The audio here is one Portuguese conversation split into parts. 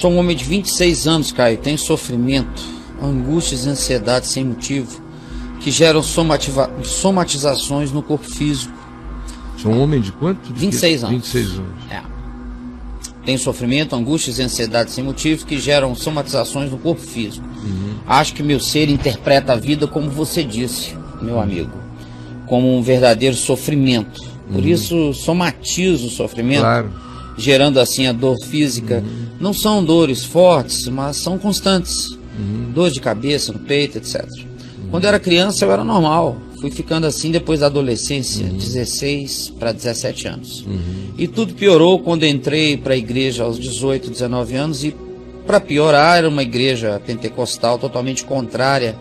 Sou um homem de 26 anos, Caio. Tenho sofrimento, angústias e ansiedade sem motivo que geram somativa- somatizações no corpo físico. Sou um homem de quanto? De 26 que- anos. 26 anos. É. Tenho sofrimento, angústias e ansiedade sem motivo que geram somatizações no corpo físico. Acho que meu ser interpreta a vida como você disse, meu amigo, como um verdadeiro sofrimento. Por isso somatizo o sofrimento, Claro. Gerando assim a dor física. Não são dores fortes, mas são constantes. Dor de cabeça, no peito, etc. Quando eu era criança eu era normal. Fui ficando assim depois da adolescência, 16 para 17 anos. E tudo piorou quando entrei para a igreja aos 18, 19 anos e para piorar era uma igreja pentecostal totalmente contrária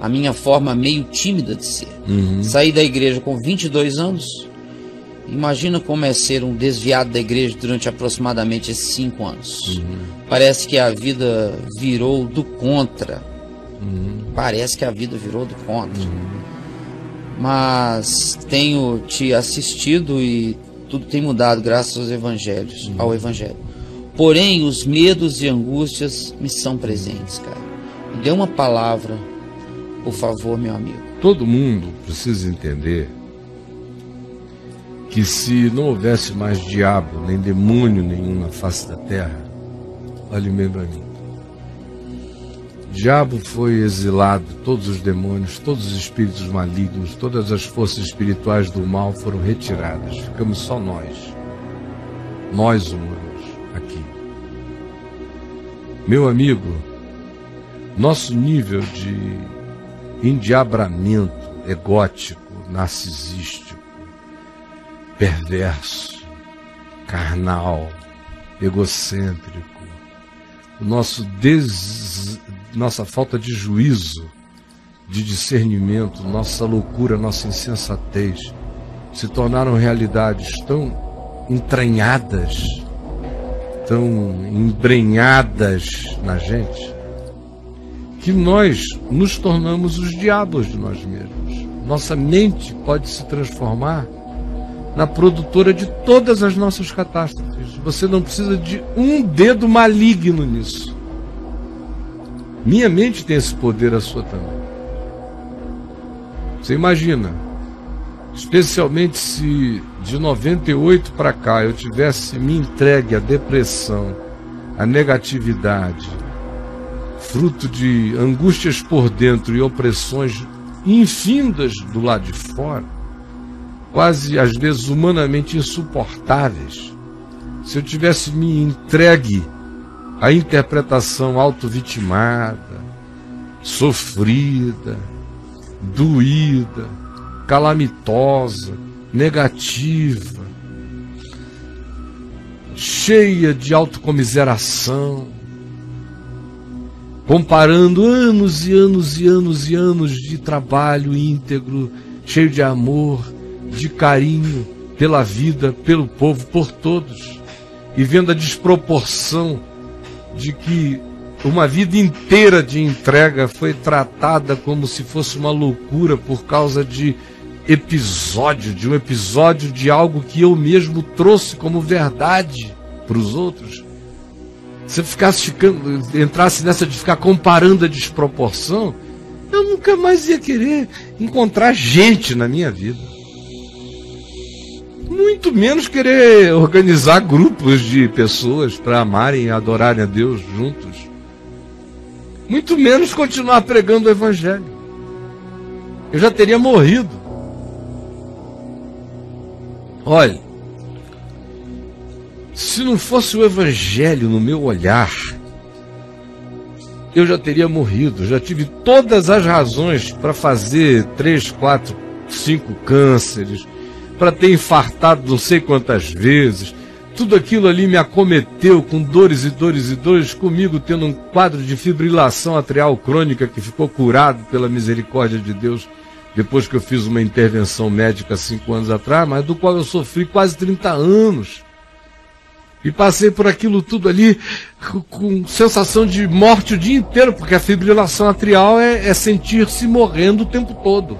à minha forma meio tímida de ser. Saí da igreja com 22 anos. Imagina como é ser um desviado da igreja durante aproximadamente esses cinco anos. Parece que a vida virou do contra. Parece que a vida virou do contra. Mas tenho te assistido e tudo tem mudado graças aos evangelhos, ao evangelho. Porém, os medos e angústias me são presentes, cara. Me dê uma palavra, por favor, meu amigo. Todo mundo precisa entender que se não houvesse mais diabo, nem demônio nenhum na face da terra, olhe bem para mim. Diabo foi exilado, todos os demônios, todos os espíritos malignos, todas as forças espirituais do mal foram retiradas. Ficamos só nós, nós humanos, aqui. Meu amigo, nosso nível de endiabramento egótico, narcisístico, perverso, carnal, egocêntrico, o nosso des... nossa falta de juízo, de discernimento, nossa loucura, nossa insensatez se tornaram realidades tão entranhadas, tão embrenhadas na gente, que nós nos tornamos os diabos de nós mesmos. Nossa mente pode se transformar na produtora de todas as nossas catástrofes. Você não precisa de um dedo maligno nisso. Minha mente tem esse poder, a sua também. Você imagina, especialmente se de 98 para cá eu tivesse me entregue à depressão, à negatividade, fruto de angústias por dentro e opressões infindas do lado de fora, quase às vezes humanamente insuportáveis. Se eu tivesse me entregue à interpretação auto-vitimada, sofrida, doída, calamitosa, negativa, cheia de autocomiseração, comparando anos e anos e anos e anos de trabalho íntegro, cheio de amor, de carinho pela vida, pelo povo, por todos, e vendo a desproporção de que uma vida inteira de entrega foi tratada como se fosse uma loucura por causa de episódio, de um episódio de algo que eu mesmo trouxe como verdade para os outros. Se eu ficasse ficando, entrasse nessa de ficar comparando a desproporção, eu nunca mais ia querer encontrar gente na minha vida. Muito menos querer organizar grupos de pessoas para amarem e adorarem a Deus juntos. Muito menos continuar pregando o Evangelho. Eu já teria morrido. Olha, se não fosse o Evangelho no meu olhar, eu já teria morrido. Já tive todas as razões para fazer três, quatro, cinco cânceres, para ter infartado não sei quantas vezes. Tudo aquilo ali me acometeu com dores e dores e dores, comigo tendo um quadro de fibrilação atrial crônica que ficou curado pela misericórdia de Deus depois que eu fiz uma intervenção médica cinco anos atrás, mas do qual eu sofri quase 30 anos. E passei por aquilo tudo ali com, sensação de morte o dia inteiro, porque a fibrilação atrial é, é sentir-se morrendo o tempo todo.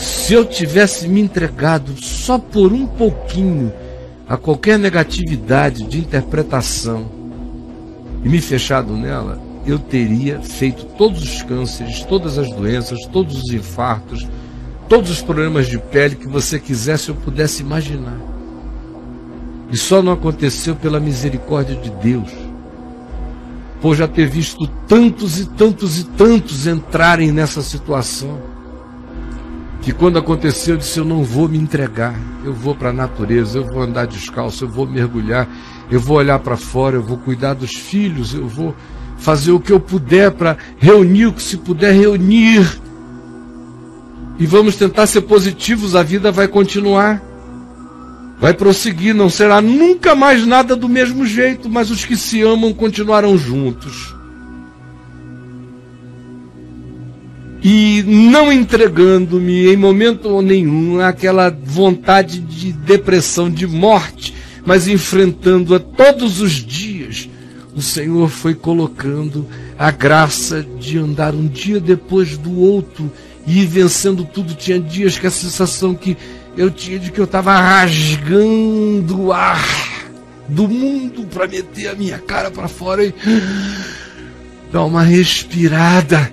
Se eu tivesse me entregado só por um pouquinho a qualquer negatividade de interpretação, e me fechado nela, eu teria feito todos os cânceres, todas as doenças, todos os infartos, todos os problemas de pele que você quisesse ou pudesse imaginar. E só não aconteceu pela misericórdia de Deus. Por já ter visto tantos e tantos e tantos entrarem nessa situação. Que quando aconteceu, eu disse: Eu não vou me entregar. Eu vou para a natureza, eu vou andar descalço, eu vou mergulhar, eu vou olhar para fora, eu vou cuidar dos filhos, eu vou fazer o que eu puder para reunir o que se puder reunir. E vamos tentar ser positivos, a vida vai continuar. Vai prosseguir, não será nunca mais nada do mesmo jeito, mas os que se amam continuarão juntos. E não entregando-me em momento nenhum àquela vontade de depressão, de morte, mas enfrentando-a todos os dias o Senhor foi colocando a graça de andar um dia depois do outro e ir vencendo tudo. Tinha dias que a sensação que eu tinha de que eu estava rasgando o ar do mundo para meter a minha cara para fora e dar uma respirada.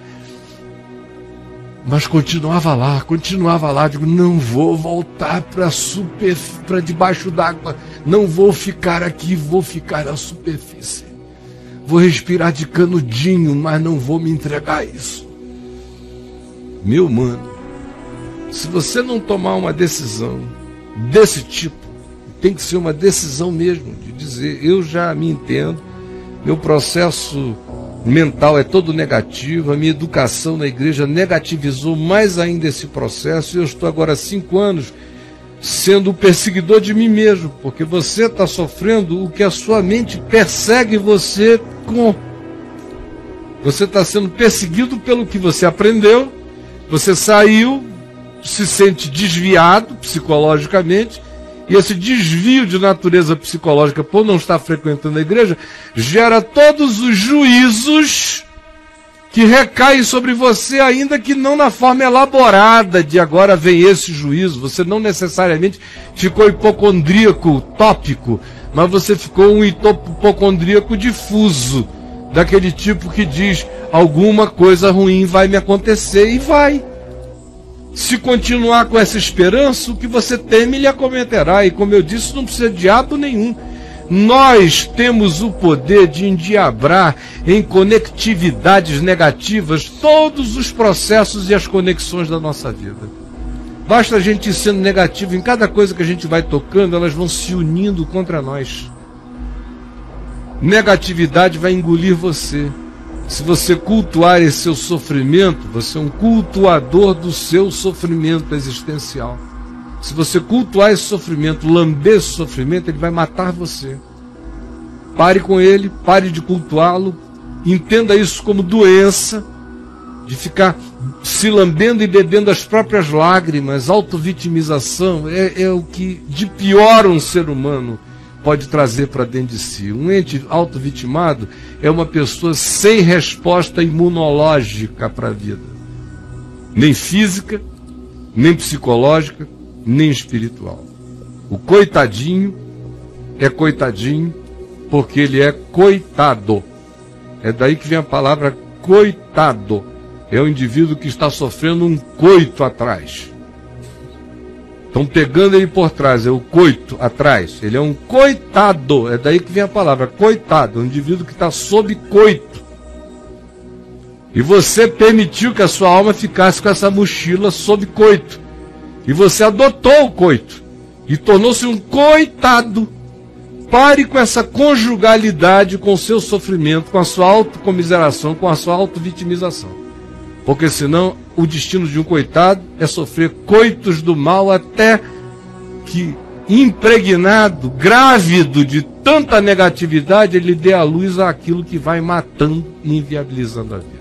Mas continuava lá, continuava lá. Digo, não vou voltar para super, para debaixo d'água. Não vou ficar aqui, vou ficar na superfície. Vou respirar de canudinho, mas não vou me entregar a isso. Meu mano, se você não tomar uma decisão desse tipo, tem que ser uma decisão mesmo de dizer: eu já me entendo, meu processo mental é todo negativo, a minha educação na igreja negativizou mais ainda esse processo, e eu estou agora há cinco anos sendo o perseguidor de mim mesmo, porque você está sofrendo o que a sua mente persegue você com. Você está sendo perseguido pelo que você aprendeu, você saiu, se sente desviado psicologicamente, e esse desvio de natureza psicológica por não estar frequentando a igreja gera todos os juízos que recaem sobre você, ainda que não na forma elaborada de agora vem esse juízo. Você não necessariamente ficou hipocondríaco, tópico, mas você ficou um hipocondríaco difuso, daquele tipo que diz: alguma coisa ruim vai me acontecer e vai. Se continuar com essa esperança, o que você teme lhe acometerá. E como eu disse, não precisa de diabo nenhum. Nós temos o poder de endiabrar em conectividades negativas todos os processos e as conexões da nossa vida. Basta a gente ir sendo negativo em cada coisa que a gente vai tocando, elas vão se unindo contra nós. Negatividade vai engolir você. Se você cultuar esse seu sofrimento, você é um cultuador do seu sofrimento existencial. Se você cultuar esse sofrimento, lamber esse sofrimento, ele vai matar você. Pare com ele, pare de cultuá-lo, entenda isso como doença, de ficar se lambendo e bebendo as próprias lágrimas, autovitimização, é, é o que de pior um ser humano pode trazer para dentro de si. Um ente autovitimado é uma pessoa sem resposta imunológica para a vida, nem física, nem psicológica, nem espiritual. O coitadinho é coitadinho porque ele é coitado. É daí que vem a palavra coitado. É o indivíduo que está sofrendo um coito atrás. Estão pegando ele por trás, é o coito atrás. Ele é um coitado. É daí que vem a palavra coitado. É um indivíduo que está sob coito. E você permitiu que a sua alma ficasse com essa mochila sob coito. E você adotou o coito. E tornou-se um coitado. Pare com essa conjugalidade com o seu sofrimento, com a sua autocomiseração, com a sua autovitimização. Porque senão o destino de um coitado é sofrer coitos do mal até que, impregnado, grávido de tanta negatividade, ele dê a luz àquilo que vai matando e inviabilizando a vida.